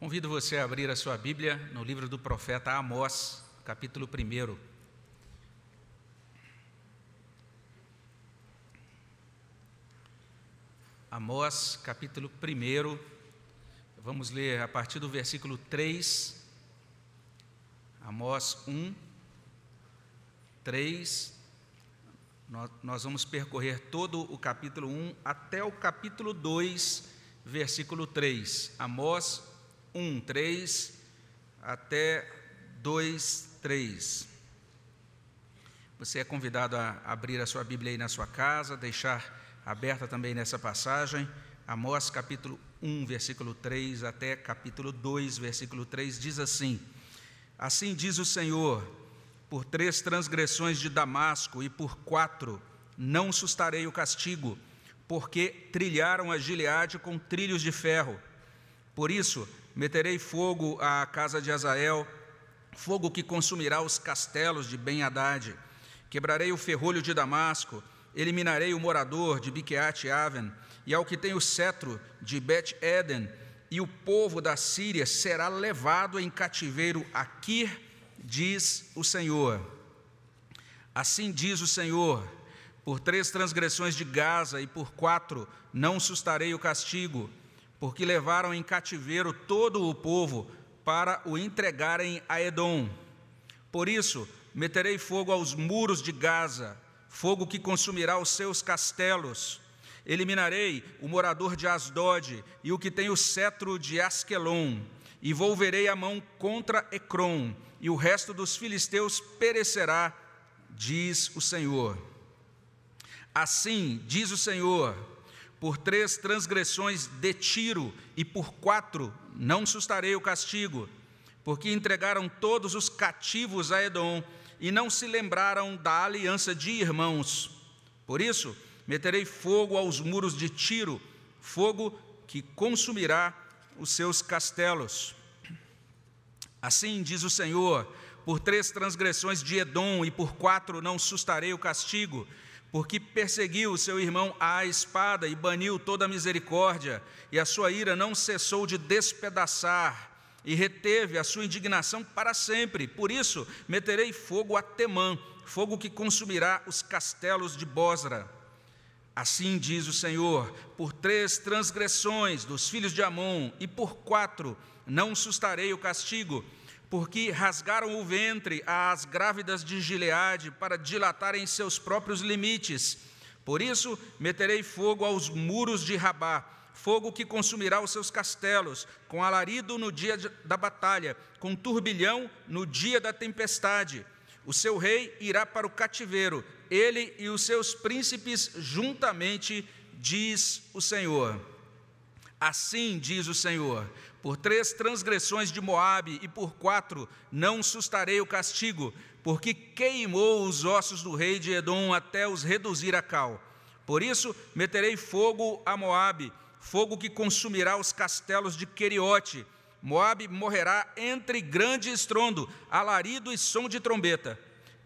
Convido você a abrir a sua Bíblia no livro do profeta Amós, capítulo 1. Amós, capítulo 1. Vamos ler a partir do versículo 3. Amós 1, 3. Nós vamos percorrer todo o capítulo 1 até o capítulo 2, versículo 3. Amós 1, 3 até 2, 3. Você é convidado a abrir a sua Bíblia aí na sua casa, deixar aberta também nessa passagem, Amós capítulo 1, versículo 3 até capítulo 2, versículo 3, diz assim: Assim diz o Senhor, por três transgressões de Damasco e por quatro não sustarei o castigo, porque trilharam a Gileade com trilhos de ferro. Por isso, Meterei fogo à casa de Azael, fogo que consumirá os castelos de Ben-Hadad. Quebrarei o ferrolho de Damasco, eliminarei o morador de Biqueate Aven, e ao que tem o cetro de Bet-Eden, e o povo da Síria será levado em cativeiro a Kir, diz o Senhor. Assim diz o Senhor: por três transgressões de Gaza e por quatro não sustarei o castigo porque levaram em cativeiro todo o povo para o entregarem a Edom. Por isso, meterei fogo aos muros de Gaza, fogo que consumirá os seus castelos. Eliminarei o morador de Asdod e o que tem o cetro de Asquelon, e volverei a mão contra Ecrom, e o resto dos filisteus perecerá, diz o Senhor. Assim diz o Senhor: por três transgressões de Tiro e por quatro não sustarei o castigo, porque entregaram todos os cativos a Edom e não se lembraram da aliança de irmãos. Por isso, meterei fogo aos muros de Tiro, fogo que consumirá os seus castelos. Assim diz o Senhor: por três transgressões de Edom e por quatro não sustarei o castigo, porque perseguiu seu irmão à espada e baniu toda a misericórdia, e a sua ira não cessou de despedaçar, e reteve a sua indignação para sempre. Por isso, meterei fogo a Temã, fogo que consumirá os castelos de Bosra. Assim diz o Senhor: por três transgressões dos filhos de Amon, e por quatro não sustarei o castigo porque rasgaram o ventre às grávidas de Gileade para dilatarem seus próprios limites. Por isso, meterei fogo aos muros de Rabá, fogo que consumirá os seus castelos, com alarido no dia da batalha, com turbilhão no dia da tempestade. O seu rei irá para o cativeiro, ele e os seus príncipes juntamente, diz o Senhor. Assim diz o Senhor: por três transgressões de Moabe e por quatro não sustarei o castigo, porque queimou os ossos do rei de Edom até os reduzir a cal. Por isso meterei fogo a Moabe, fogo que consumirá os castelos de Queriote. Moabe morrerá entre grande estrondo, alarido e som de trombeta.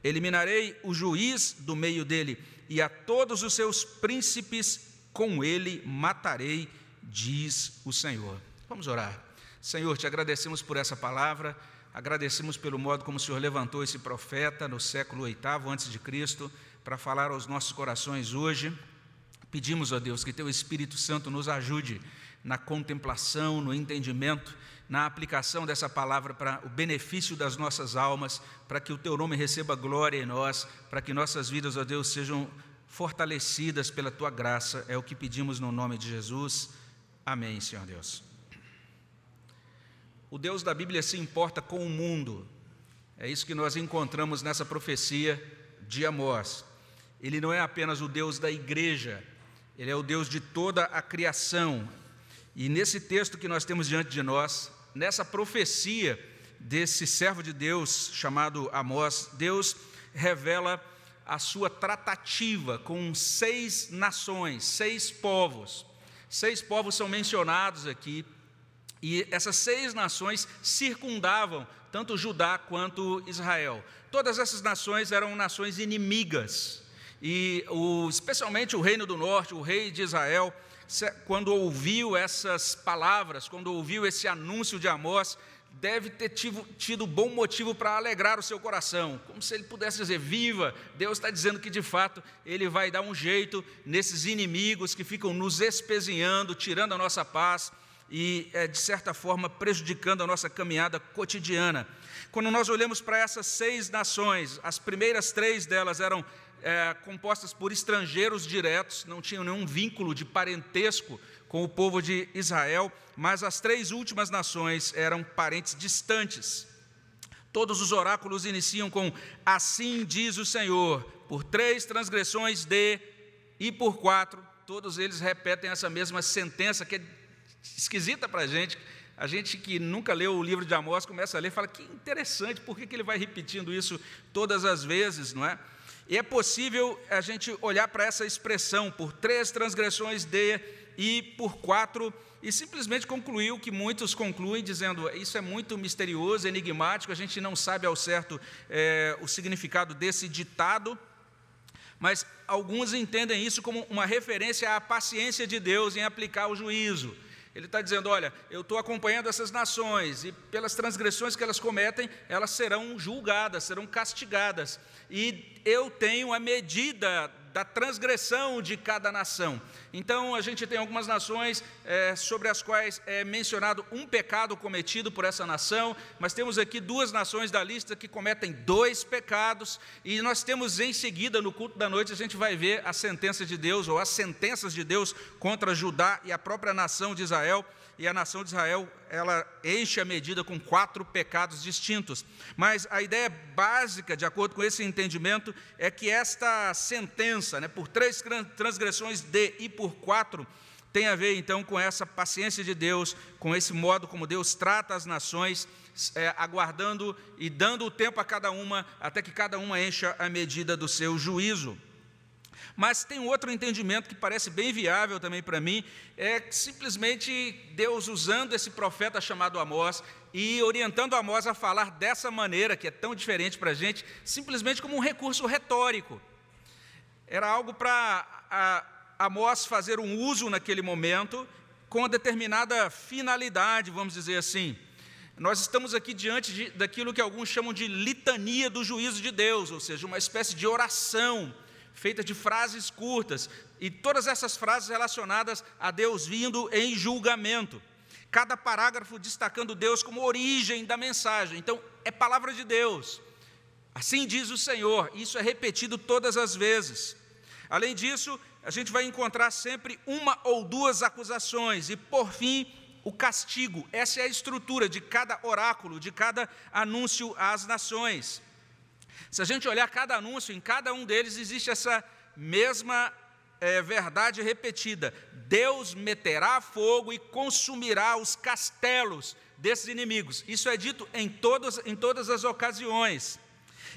Eliminarei o juiz do meio dele, e a todos os seus príncipes com ele matarei, diz o Senhor. Vamos orar. Senhor, te agradecemos por essa palavra, agradecemos pelo modo como o Senhor levantou esse profeta no século VIII antes de Cristo para falar aos nossos corações hoje. Pedimos, ó Deus, que teu Espírito Santo nos ajude na contemplação, no entendimento, na aplicação dessa palavra para o benefício das nossas almas, para que o teu nome receba glória em nós, para que nossas vidas, ó Deus, sejam fortalecidas pela tua graça. É o que pedimos no nome de Jesus. Amém, Senhor Deus. O Deus da Bíblia se importa com o mundo. É isso que nós encontramos nessa profecia de Amós. Ele não é apenas o Deus da igreja, ele é o Deus de toda a criação. E nesse texto que nós temos diante de nós, nessa profecia desse servo de Deus chamado Amós, Deus revela a sua tratativa com seis nações, seis povos. Seis povos são mencionados aqui e essas seis nações circundavam tanto Judá quanto Israel. Todas essas nações eram nações inimigas. E o, especialmente o reino do norte, o rei de Israel, quando ouviu essas palavras, quando ouviu esse anúncio de Amós, deve ter tido, tido bom motivo para alegrar o seu coração, como se ele pudesse dizer: Viva! Deus está dizendo que de fato Ele vai dar um jeito nesses inimigos que ficam nos espezinhando, tirando a nossa paz e, é, de certa forma, prejudicando a nossa caminhada cotidiana. Quando nós olhamos para essas seis nações, as primeiras três delas eram é, compostas por estrangeiros diretos, não tinham nenhum vínculo de parentesco com o povo de Israel, mas as três últimas nações eram parentes distantes. Todos os oráculos iniciam com assim diz o Senhor, por três transgressões de e por quatro, todos eles repetem essa mesma sentença que é esquisita para a gente. A gente que nunca leu o livro de Amós começa a ler e fala que interessante, por que, que ele vai repetindo isso todas as vezes, não é? E é possível a gente olhar para essa expressão, por três transgressões de e por quatro, e simplesmente concluiu que muitos concluem dizendo isso é muito misterioso, enigmático, a gente não sabe ao certo é, o significado desse ditado, mas alguns entendem isso como uma referência à paciência de Deus em aplicar o juízo. Ele está dizendo: olha, eu estou acompanhando essas nações, e pelas transgressões que elas cometem, elas serão julgadas, serão castigadas, e eu tenho a medida da transgressão de cada nação. Então, a gente tem algumas nações é, sobre as quais é mencionado um pecado cometido por essa nação, mas temos aqui duas nações da lista que cometem dois pecados, e nós temos em seguida, no culto da noite, a gente vai ver a sentença de Deus, ou as sentenças de Deus contra Judá e a própria nação de Israel e a nação de Israel ela enche a medida com quatro pecados distintos. Mas a ideia básica, de acordo com esse entendimento, é que esta sentença, né, por três transgressões de e por quatro, tem a ver então com essa paciência de Deus, com esse modo como Deus trata as nações, é, aguardando e dando o tempo a cada uma, até que cada uma encha a medida do seu juízo. Mas tem outro entendimento que parece bem viável também para mim, é simplesmente Deus usando esse profeta chamado Amós e orientando Amós a falar dessa maneira, que é tão diferente para a gente, simplesmente como um recurso retórico. Era algo para Amós fazer um uso naquele momento com uma determinada finalidade, vamos dizer assim. Nós estamos aqui diante de, daquilo que alguns chamam de litania do juízo de Deus, ou seja, uma espécie de oração feita de frases curtas, e todas essas frases relacionadas a Deus vindo em julgamento. Cada parágrafo destacando Deus como origem da mensagem. Então, é palavra de Deus. Assim diz o Senhor, isso é repetido todas as vezes. Além disso, a gente vai encontrar sempre uma ou duas acusações, e por fim, o castigo. Essa é a estrutura de cada oráculo, de cada anúncio às nações. Se a gente olhar cada anúncio, em cada um deles existe essa mesma é, verdade repetida: Deus meterá fogo e consumirá os castelos desses inimigos. Isso é dito em todas, em todas as ocasiões.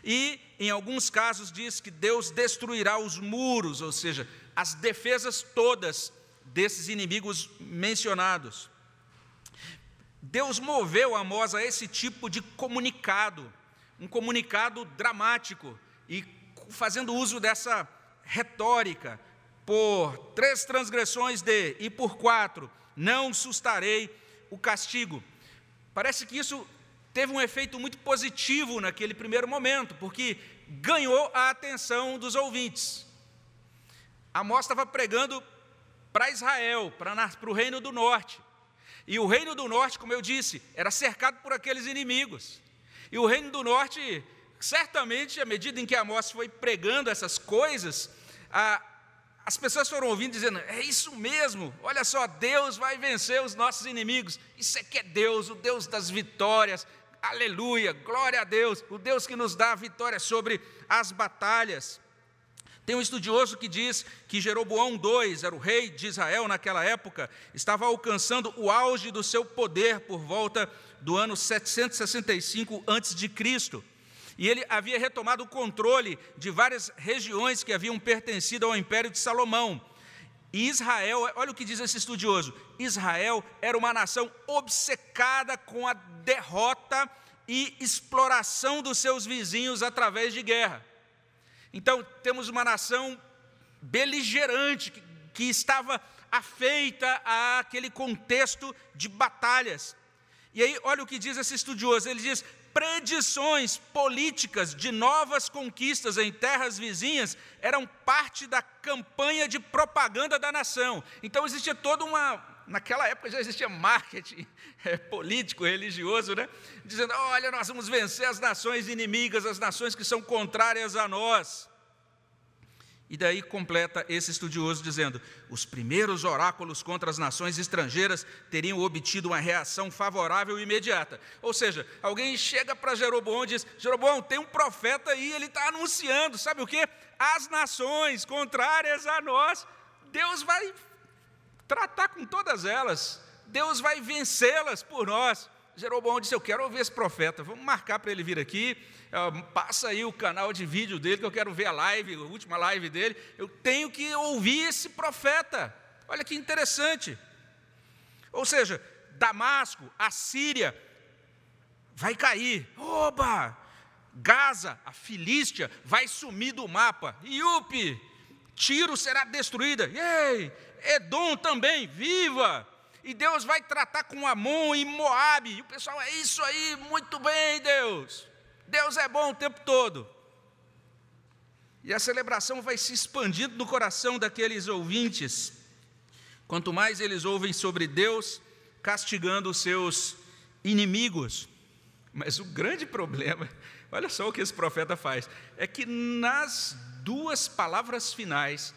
E, em alguns casos, diz que Deus destruirá os muros, ou seja, as defesas todas desses inimigos mencionados. Deus moveu Amós a esse tipo de comunicado um comunicado dramático e fazendo uso dessa retórica, por três transgressões de e por quatro, não sustarei o castigo. Parece que isso teve um efeito muito positivo naquele primeiro momento, porque ganhou a atenção dos ouvintes. Amós estava pregando para Israel, para o reino do norte. E o reino do norte, como eu disse, era cercado por aqueles inimigos. E o reino do norte, certamente, à medida em que Amós foi pregando essas coisas, a, as pessoas foram ouvindo dizendo: é isso mesmo, olha só, Deus vai vencer os nossos inimigos. Isso é que é Deus, o Deus das vitórias. Aleluia, glória a Deus, o Deus que nos dá a vitória sobre as batalhas. Tem um estudioso que diz que Jeroboão II, era o rei de Israel naquela época, estava alcançando o auge do seu poder por volta do ano 765 a.C. E ele havia retomado o controle de várias regiões que haviam pertencido ao Império de Salomão. E Israel, olha o que diz esse estudioso: Israel era uma nação obcecada com a derrota e exploração dos seus vizinhos através de guerra. Então, temos uma nação beligerante, que, que estava afeita àquele contexto de batalhas. E aí, olha o que diz esse estudioso: ele diz, predições políticas de novas conquistas em terras vizinhas eram parte da campanha de propaganda da nação. Então existia toda uma. Naquela época já existia marketing é, político, religioso, né? Dizendo: olha, nós vamos vencer as nações inimigas, as nações que são contrárias a nós. E daí completa esse estudioso dizendo: os primeiros oráculos contra as nações estrangeiras teriam obtido uma reação favorável e imediata. Ou seja, alguém chega para Jeroboão e diz: Jeroboão, tem um profeta aí, ele está anunciando, sabe o que? As nações contrárias a nós, Deus vai tratar com todas elas, Deus vai vencê-las por nós. Jeroboão disse: Eu quero ouvir esse profeta, vamos marcar para ele vir aqui passa aí o canal de vídeo dele, que eu quero ver a live, a última live dele. Eu tenho que ouvir esse profeta. Olha que interessante. Ou seja, Damasco, a Síria, vai cair. Oba! Gaza, a Filístia, vai sumir do mapa. Iupi, Tiro será destruída. Ei! Edom também, viva! E Deus vai tratar com Amon e Moabe. E o pessoal, é isso aí, muito bem, Deus. Deus é bom o tempo todo. E a celebração vai se expandindo no coração daqueles ouvintes. Quanto mais eles ouvem sobre Deus castigando os seus inimigos. Mas o grande problema, olha só o que esse profeta faz, é que nas duas palavras finais,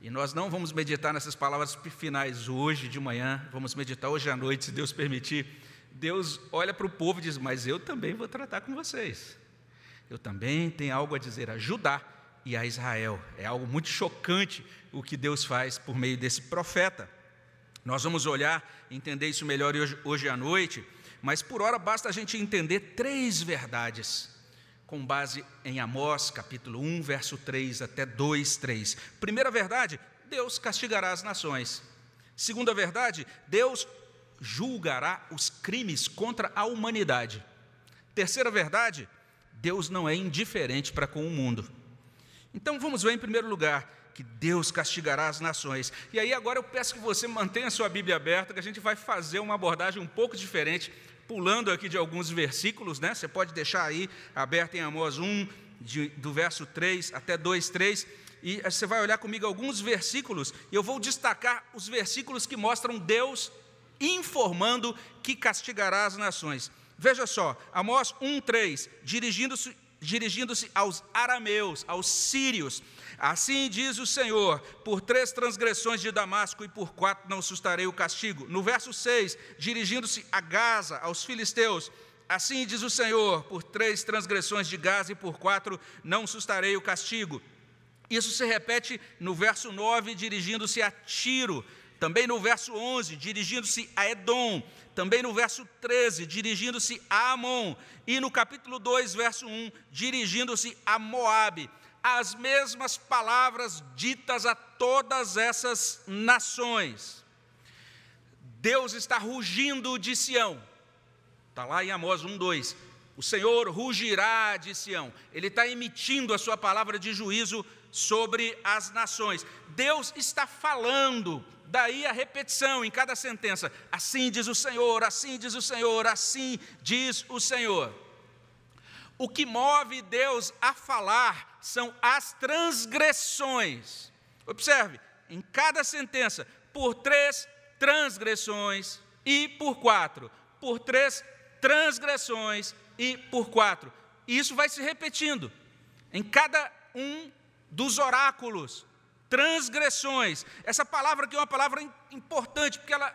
e nós não vamos meditar nessas palavras finais hoje de manhã, vamos meditar hoje à noite, se Deus permitir. Deus olha para o povo e diz: Mas eu também vou tratar com vocês. Eu também tenho algo a dizer a Judá e a Israel. É algo muito chocante o que Deus faz por meio desse profeta. Nós vamos olhar entender isso melhor hoje, hoje à noite, mas por hora basta a gente entender três verdades, com base em Amós, capítulo 1, verso 3 até 2, 3. Primeira verdade, Deus castigará as nações. Segunda verdade, Deus julgará os crimes contra a humanidade. Terceira verdade, Deus não é indiferente para com o mundo. Então vamos ver em primeiro lugar que Deus castigará as nações. E aí agora eu peço que você mantenha a sua Bíblia aberta, que a gente vai fazer uma abordagem um pouco diferente, pulando aqui de alguns versículos, né? Você pode deixar aí aberto em Amós 1, de, do verso 3 até 2, 3, e você vai olhar comigo alguns versículos, e eu vou destacar os versículos que mostram Deus informando que castigará as nações. Veja só, Amós 1,3, dirigindo-se dirigindo-se aos arameus, aos sírios. Assim diz o Senhor: por três transgressões de Damasco e por quatro não sustarei o castigo. No verso 6, dirigindo-se a Gaza, aos filisteus. Assim diz o Senhor: por três transgressões de Gaza e por quatro não sustarei o castigo. Isso se repete no verso 9, dirigindo-se a Tiro. Também no verso 11, dirigindo-se a Edom. Também no verso 13, dirigindo-se a Amon. E no capítulo 2, verso 1, dirigindo-se a Moabe. As mesmas palavras ditas a todas essas nações. Deus está rugindo de Sião. Está lá em Amós 1, 2. O Senhor rugirá de Sião. Ele está emitindo a sua palavra de juízo sobre as nações. Deus está falando Daí a repetição em cada sentença: assim diz o Senhor, assim diz o Senhor, assim diz o Senhor. O que move Deus a falar são as transgressões. Observe, em cada sentença, por três transgressões e por quatro, por três transgressões e por quatro. E isso vai se repetindo em cada um dos oráculos transgressões. Essa palavra aqui é uma palavra importante, porque ela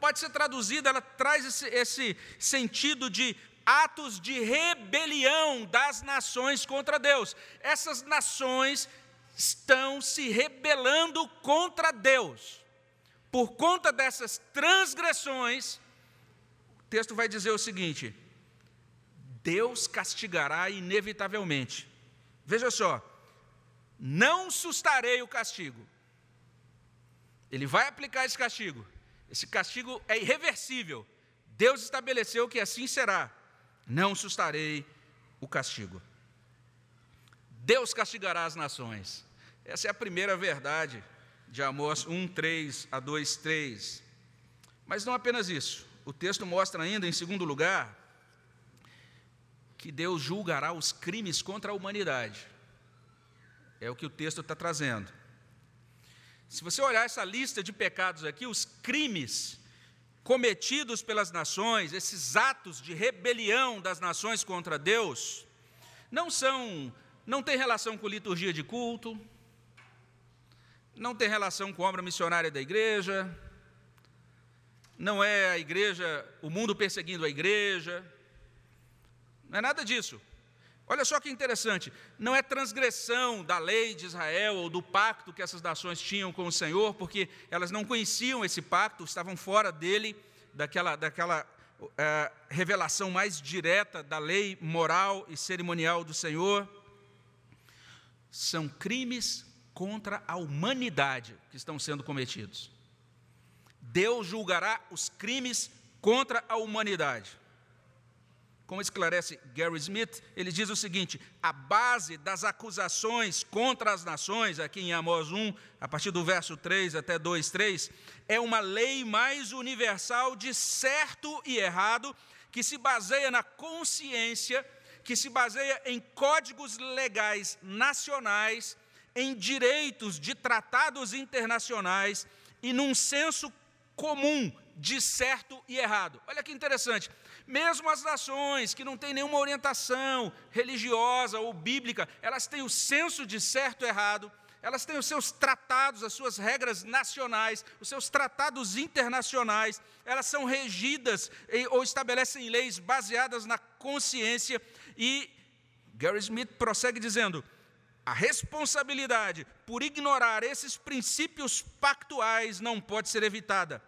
pode ser traduzida, ela traz esse, esse sentido de atos de rebelião das nações contra Deus. Essas nações estão se rebelando contra Deus. Por conta dessas transgressões, o texto vai dizer o seguinte: Deus castigará inevitavelmente. Veja só, não sustarei o castigo. Ele vai aplicar esse castigo. Esse castigo é irreversível. Deus estabeleceu que assim será. Não sustarei o castigo. Deus castigará as nações. Essa é a primeira verdade de Amós 1, 3 a 2, 3. Mas não apenas isso. O texto mostra ainda, em segundo lugar, que Deus julgará os crimes contra a humanidade. É o que o texto está trazendo. Se você olhar essa lista de pecados aqui, os crimes cometidos pelas nações, esses atos de rebelião das nações contra Deus, não são, não tem relação com liturgia de culto, não tem relação com obra missionária da igreja, não é a igreja, o mundo perseguindo a igreja, não é nada disso. Olha só que interessante, não é transgressão da lei de Israel ou do pacto que essas nações tinham com o Senhor, porque elas não conheciam esse pacto, estavam fora dele, daquela, daquela é, revelação mais direta da lei moral e cerimonial do Senhor. São crimes contra a humanidade que estão sendo cometidos. Deus julgará os crimes contra a humanidade. Como esclarece Gary Smith, ele diz o seguinte: a base das acusações contra as nações, aqui em Amós 1, a partir do verso 3 até 2, 3, é uma lei mais universal de certo e errado, que se baseia na consciência, que se baseia em códigos legais nacionais, em direitos de tratados internacionais e num senso comum de certo e errado. Olha que interessante. Mesmo as nações que não têm nenhuma orientação religiosa ou bíblica, elas têm o senso de certo e errado, elas têm os seus tratados, as suas regras nacionais, os seus tratados internacionais, elas são regidas ou estabelecem leis baseadas na consciência. E Gary Smith prossegue dizendo: a responsabilidade por ignorar esses princípios pactuais não pode ser evitada.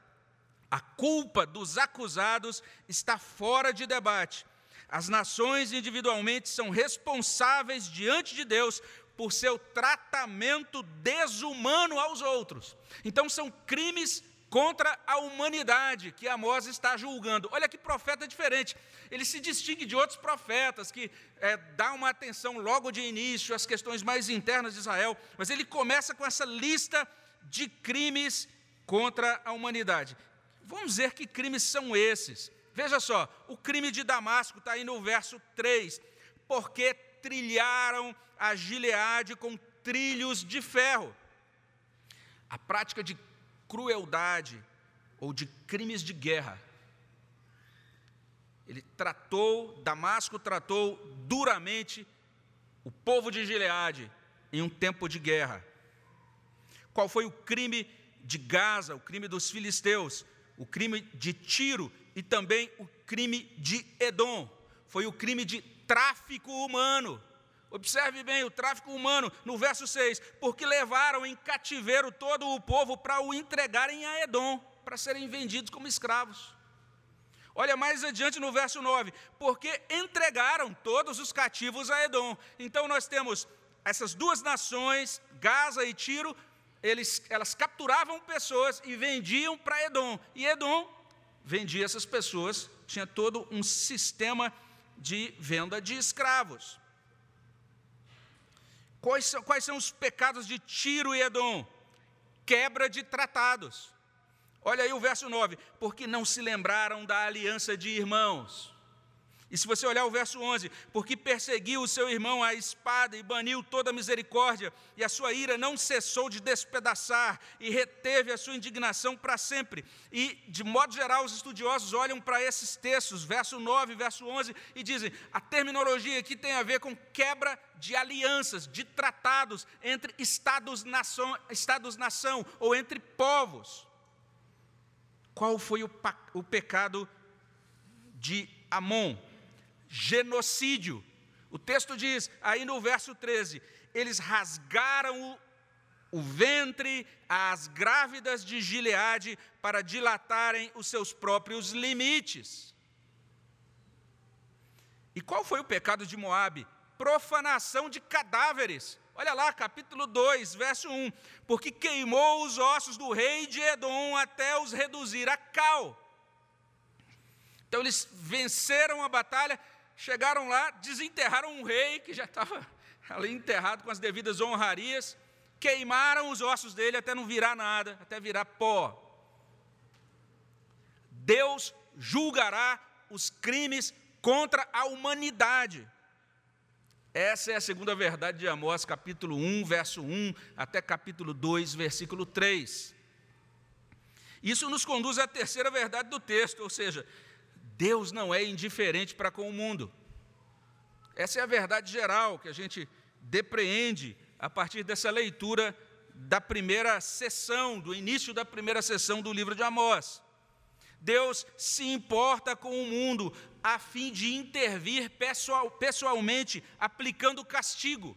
A culpa dos acusados está fora de debate. As nações individualmente são responsáveis diante de Deus por seu tratamento desumano aos outros. Então, são crimes contra a humanidade que Amós está julgando. Olha que profeta diferente. Ele se distingue de outros profetas que é, dá uma atenção logo de início às questões mais internas de Israel, mas ele começa com essa lista de crimes contra a humanidade. Vamos ver que crimes são esses. Veja só, o crime de Damasco está aí no verso 3. Porque trilharam a Gileade com trilhos de ferro. A prática de crueldade ou de crimes de guerra. Ele tratou, Damasco tratou duramente o povo de Gileade em um tempo de guerra. Qual foi o crime de Gaza, o crime dos filisteus? O crime de Tiro e também o crime de Edom. Foi o crime de tráfico humano. Observe bem o tráfico humano no verso 6, porque levaram em cativeiro todo o povo para o entregarem a Edom, para serem vendidos como escravos. Olha mais adiante no verso 9, porque entregaram todos os cativos a Edom. Então nós temos essas duas nações, Gaza e Tiro, eles, elas capturavam pessoas e vendiam para Edom. E Edom vendia essas pessoas, tinha todo um sistema de venda de escravos. Quais são, quais são os pecados de Tiro e Edom? Quebra de tratados. Olha aí o verso 9: porque não se lembraram da aliança de irmãos. E se você olhar o verso 11, porque perseguiu o seu irmão à espada e baniu toda a misericórdia, e a sua ira não cessou de despedaçar, e reteve a sua indignação para sempre. E, de modo geral, os estudiosos olham para esses textos, verso 9, verso 11, e dizem: a terminologia aqui tem a ver com quebra de alianças, de tratados entre estados-nação estados -nação, ou entre povos. Qual foi o, o pecado de Amon? Genocídio. O texto diz, aí no verso 13: eles rasgaram o, o ventre às grávidas de Gileade para dilatarem os seus próprios limites. E qual foi o pecado de Moabe? Profanação de cadáveres. Olha lá, capítulo 2, verso 1. Porque queimou os ossos do rei de Edom até os reduzir a cal. Então eles venceram a batalha, Chegaram lá, desenterraram um rei que já estava ali enterrado com as devidas honrarias, queimaram os ossos dele até não virar nada, até virar pó. Deus julgará os crimes contra a humanidade. Essa é a segunda verdade de Amós, capítulo 1, verso 1, até capítulo 2, versículo 3. Isso nos conduz à terceira verdade do texto, ou seja, Deus não é indiferente para com o mundo. Essa é a verdade geral que a gente depreende a partir dessa leitura da primeira sessão, do início da primeira sessão do livro de Amós. Deus se importa com o mundo a fim de intervir pessoal, pessoalmente, aplicando castigo.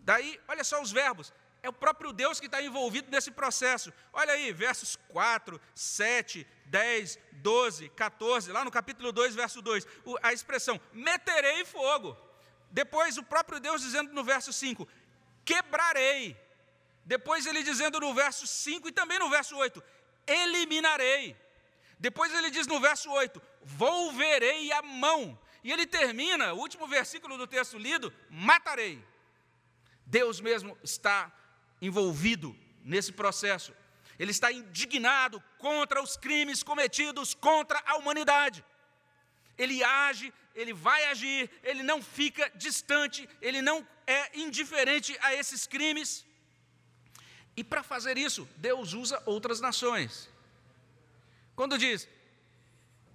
Daí, olha só os verbos. É o próprio Deus que está envolvido nesse processo. Olha aí, versos 4, 7, 10, 12, 14, lá no capítulo 2, verso 2, a expressão meterei fogo. Depois o próprio Deus dizendo no verso 5, quebrarei. Depois ele dizendo no verso 5 e também no verso 8, eliminarei. Depois ele diz no verso 8: volverei a mão. E ele termina, o último versículo do texto lido: matarei. Deus mesmo está envolvido nesse processo. Ele está indignado contra os crimes cometidos contra a humanidade. Ele age, ele vai agir, ele não fica distante, ele não é indiferente a esses crimes. E para fazer isso, Deus usa outras nações. Quando diz,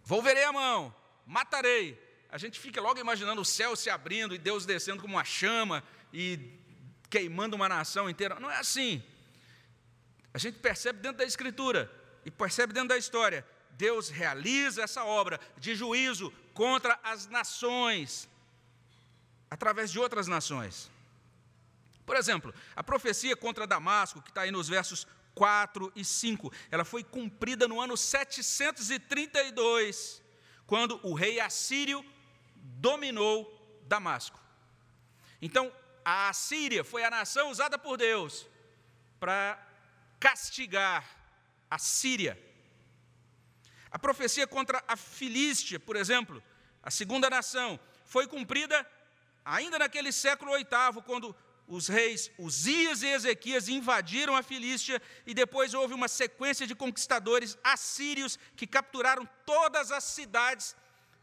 volverei a mão, matarei, a gente fica logo imaginando o céu se abrindo e Deus descendo como uma chama e queimando uma nação inteira. Não é assim. A gente percebe dentro da Escritura e percebe dentro da história. Deus realiza essa obra de juízo contra as nações, através de outras nações. Por exemplo, a profecia contra Damasco, que está aí nos versos 4 e 5, ela foi cumprida no ano 732, quando o rei assírio dominou Damasco. Então, a Assíria foi a nação usada por Deus para castigar a Síria. A profecia contra a Filístia, por exemplo, a segunda nação, foi cumprida ainda naquele século VIII, quando os reis Uzias e Ezequias invadiram a Filístia e depois houve uma sequência de conquistadores assírios que capturaram todas as cidades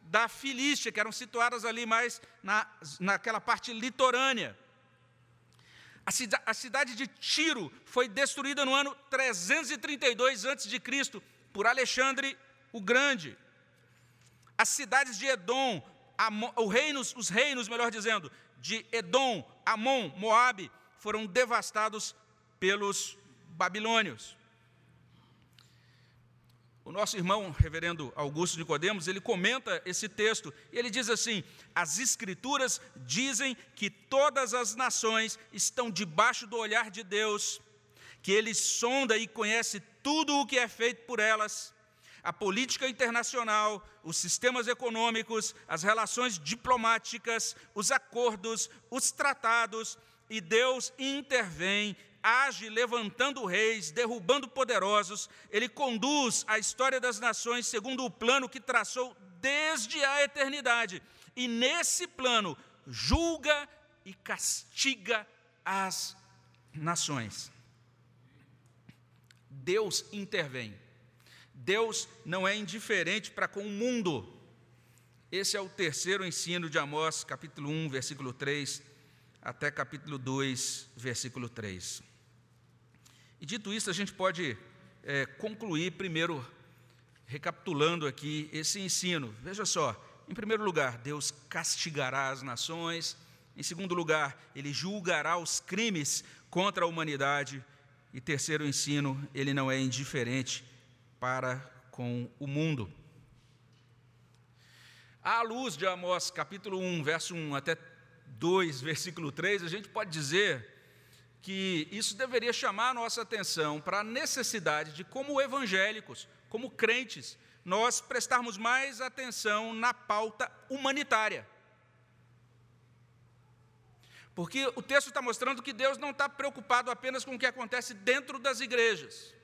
da Filístia, que eram situadas ali mais na, naquela parte litorânea. A, cida, a cidade de Tiro foi destruída no ano 332 a.C. por Alexandre o Grande. As cidades de Edom, Amon, reinos, os reinos, melhor dizendo, de Edom, Amon, Moabe, foram devastados pelos babilônios. O nosso irmão, reverendo Augusto Nicodemos, ele comenta esse texto e ele diz assim: As escrituras dizem que todas as nações estão debaixo do olhar de Deus, que ele sonda e conhece tudo o que é feito por elas. A política internacional, os sistemas econômicos, as relações diplomáticas, os acordos, os tratados, e Deus intervém, age levantando reis, derrubando poderosos, ele conduz a história das nações segundo o plano que traçou desde a eternidade, e nesse plano julga e castiga as nações. Deus intervém. Deus não é indiferente para com o mundo. Esse é o terceiro ensino de Amós, capítulo 1, versículo 3, até capítulo 2, versículo 3. E dito isso, a gente pode é, concluir primeiro, recapitulando aqui esse ensino. Veja só, em primeiro lugar, Deus castigará as nações. Em segundo lugar, ele julgará os crimes contra a humanidade. E terceiro ensino, ele não é indiferente para com o mundo. À luz de Amós capítulo 1, verso 1 até 2, versículo 3, a gente pode dizer que isso deveria chamar a nossa atenção para a necessidade de, como evangélicos, como crentes, nós prestarmos mais atenção na pauta humanitária. Porque o texto está mostrando que Deus não está preocupado apenas com o que acontece dentro das igrejas.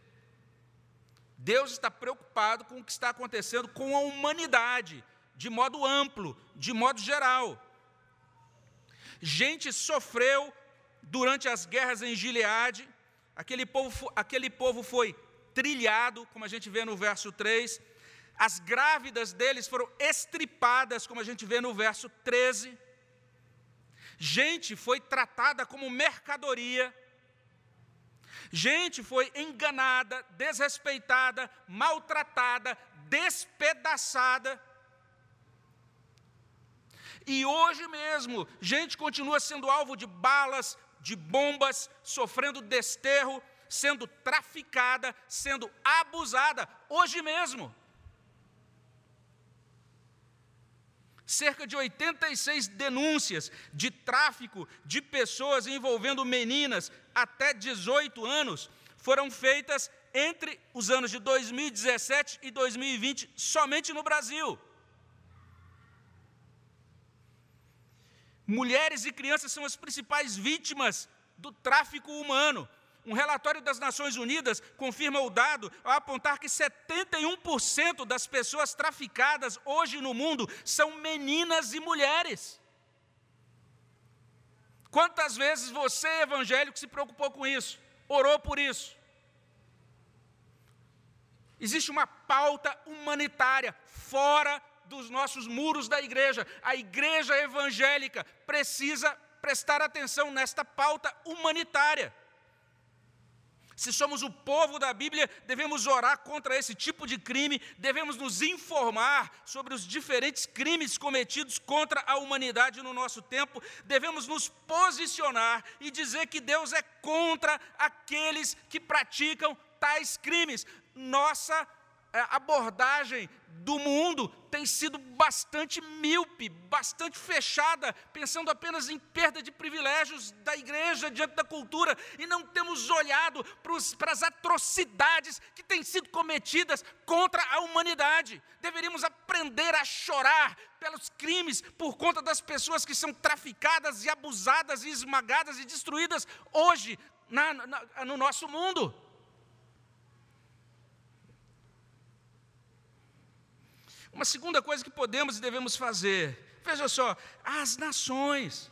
Deus está preocupado com o que está acontecendo com a humanidade, de modo amplo, de modo geral. Gente sofreu durante as guerras em Gileade, aquele povo, aquele povo foi trilhado, como a gente vê no verso 3, as grávidas deles foram estripadas, como a gente vê no verso 13. Gente foi tratada como mercadoria. Gente foi enganada, desrespeitada, maltratada, despedaçada. E hoje mesmo, gente continua sendo alvo de balas, de bombas, sofrendo desterro, sendo traficada, sendo abusada, hoje mesmo. cerca de 86 denúncias de tráfico de pessoas envolvendo meninas até 18 anos foram feitas entre os anos de 2017 e 2020 somente no Brasil. Mulheres e crianças são as principais vítimas do tráfico humano. Um relatório das Nações Unidas confirma o dado ao apontar que 71% das pessoas traficadas hoje no mundo são meninas e mulheres. Quantas vezes você, evangélico, se preocupou com isso? Orou por isso? Existe uma pauta humanitária fora dos nossos muros da igreja. A igreja evangélica precisa prestar atenção nesta pauta humanitária. Se somos o povo da Bíblia, devemos orar contra esse tipo de crime, devemos nos informar sobre os diferentes crimes cometidos contra a humanidade no nosso tempo, devemos nos posicionar e dizer que Deus é contra aqueles que praticam tais crimes. Nossa abordagem do mundo tem sido bastante míope, bastante fechada, pensando apenas em perda de privilégios da igreja diante da cultura, e não temos olhado para as atrocidades que têm sido cometidas contra a humanidade. Deveríamos aprender a chorar pelos crimes por conta das pessoas que são traficadas e abusadas e esmagadas e destruídas hoje na, na, no nosso mundo. Uma segunda coisa que podemos e devemos fazer, veja só, as nações,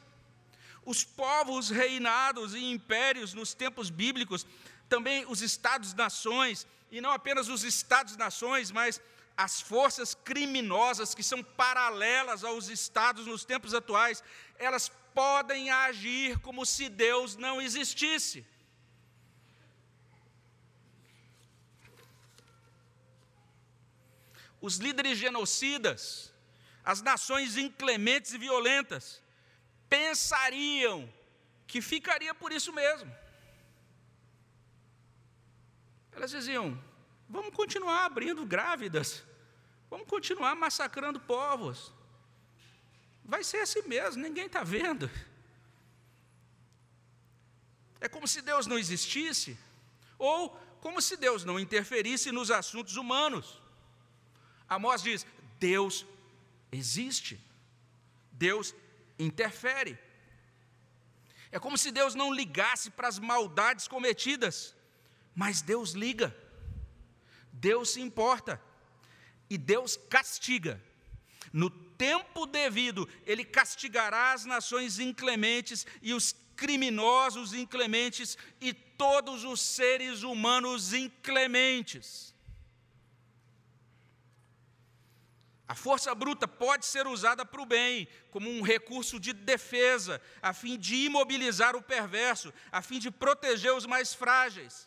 os povos reinados e impérios nos tempos bíblicos, também os estados-nações, e não apenas os estados-nações, mas as forças criminosas que são paralelas aos estados nos tempos atuais, elas podem agir como se Deus não existisse. Os líderes genocidas, as nações inclementes e violentas, pensariam que ficaria por isso mesmo. Elas diziam: vamos continuar abrindo grávidas, vamos continuar massacrando povos. Vai ser assim mesmo, ninguém está vendo. É como se Deus não existisse, ou como se Deus não interferisse nos assuntos humanos. Amós diz: Deus existe, Deus interfere. É como se Deus não ligasse para as maldades cometidas, mas Deus liga, Deus se importa e Deus castiga. No tempo devido, Ele castigará as nações inclementes e os criminosos inclementes e todos os seres humanos inclementes. A força bruta pode ser usada para o bem, como um recurso de defesa, a fim de imobilizar o perverso, a fim de proteger os mais frágeis.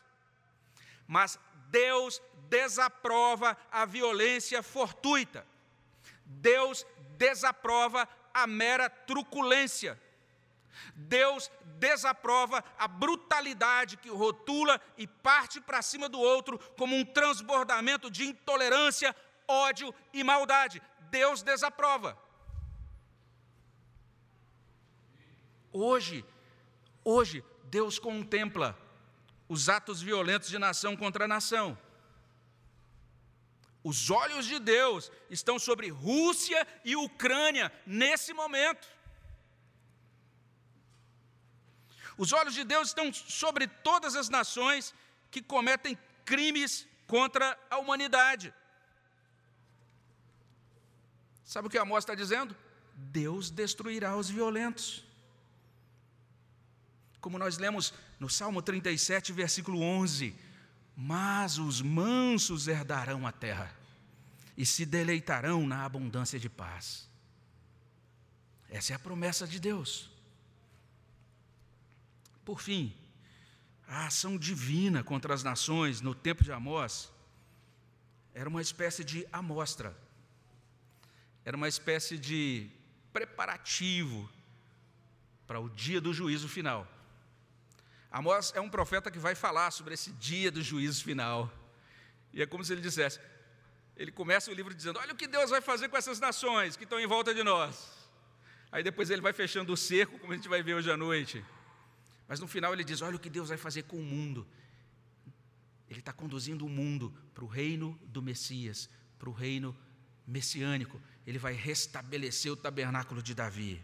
Mas Deus desaprova a violência fortuita. Deus desaprova a mera truculência. Deus desaprova a brutalidade que rotula e parte para cima do outro como um transbordamento de intolerância ódio e maldade. Deus desaprova. Hoje, hoje, Deus contempla os atos violentos de nação contra nação. Os olhos de Deus estão sobre Rússia e Ucrânia nesse momento. Os olhos de Deus estão sobre todas as nações que cometem crimes contra a humanidade. Sabe o que Amós está dizendo? Deus destruirá os violentos. como nós lemos no Salmo 37, versículo 11: Mas os mansos herdarão a terra e se deleitarão na abundância de paz. Essa é a promessa de Deus. Por fim, a ação divina contra as nações no tempo de Amós era uma espécie de amostra, era uma espécie de preparativo para o dia do juízo final. Amós é um profeta que vai falar sobre esse dia do juízo final. E é como se ele dissesse: ele começa o livro dizendo: Olha o que Deus vai fazer com essas nações que estão em volta de nós. Aí depois ele vai fechando o cerco, como a gente vai ver hoje à noite. Mas no final ele diz: Olha o que Deus vai fazer com o mundo. Ele está conduzindo o mundo para o reino do Messias, para o reino messiânico. Ele vai restabelecer o tabernáculo de Davi.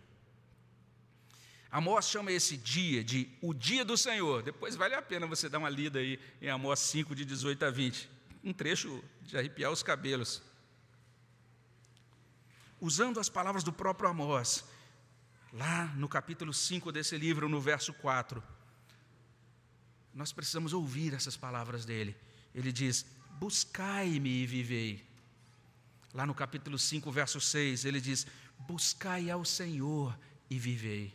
Amós chama esse dia de o dia do Senhor. Depois vale a pena você dar uma lida aí em Amós 5, de 18 a 20. Um trecho de arrepiar os cabelos. Usando as palavras do próprio Amós, lá no capítulo 5 desse livro, no verso 4. Nós precisamos ouvir essas palavras dele. Ele diz: Buscai-me e vivei. Lá no capítulo 5, verso 6, ele diz: Buscai ao Senhor e vivei.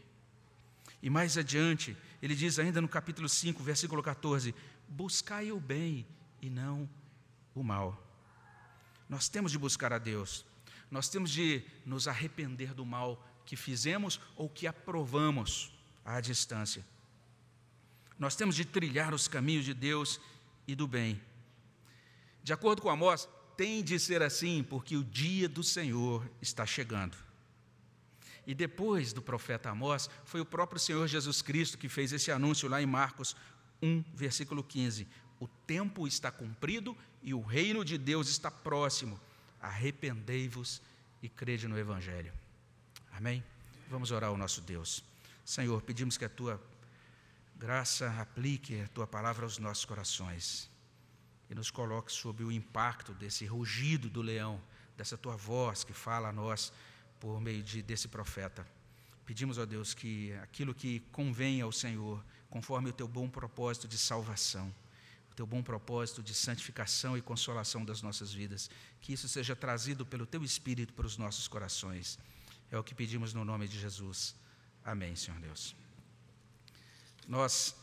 E mais adiante, ele diz ainda no capítulo 5, versículo 14: Buscai o bem e não o mal. Nós temos de buscar a Deus, nós temos de nos arrepender do mal que fizemos ou que aprovamos à distância. Nós temos de trilhar os caminhos de Deus e do bem. De acordo com Amós, tem de ser assim, porque o dia do Senhor está chegando. E depois do profeta Amós, foi o próprio Senhor Jesus Cristo que fez esse anúncio lá em Marcos 1, versículo 15: O tempo está cumprido e o reino de Deus está próximo. Arrependei-vos e crede no Evangelho. Amém? Vamos orar ao nosso Deus. Senhor, pedimos que a tua graça aplique a tua palavra aos nossos corações e nos coloque sob o impacto desse rugido do leão, dessa tua voz que fala a nós por meio de, desse profeta. Pedimos, ó Deus, que aquilo que convém ao Senhor, conforme o teu bom propósito de salvação, o teu bom propósito de santificação e consolação das nossas vidas, que isso seja trazido pelo teu Espírito para os nossos corações. É o que pedimos no nome de Jesus. Amém, Senhor Deus. Nós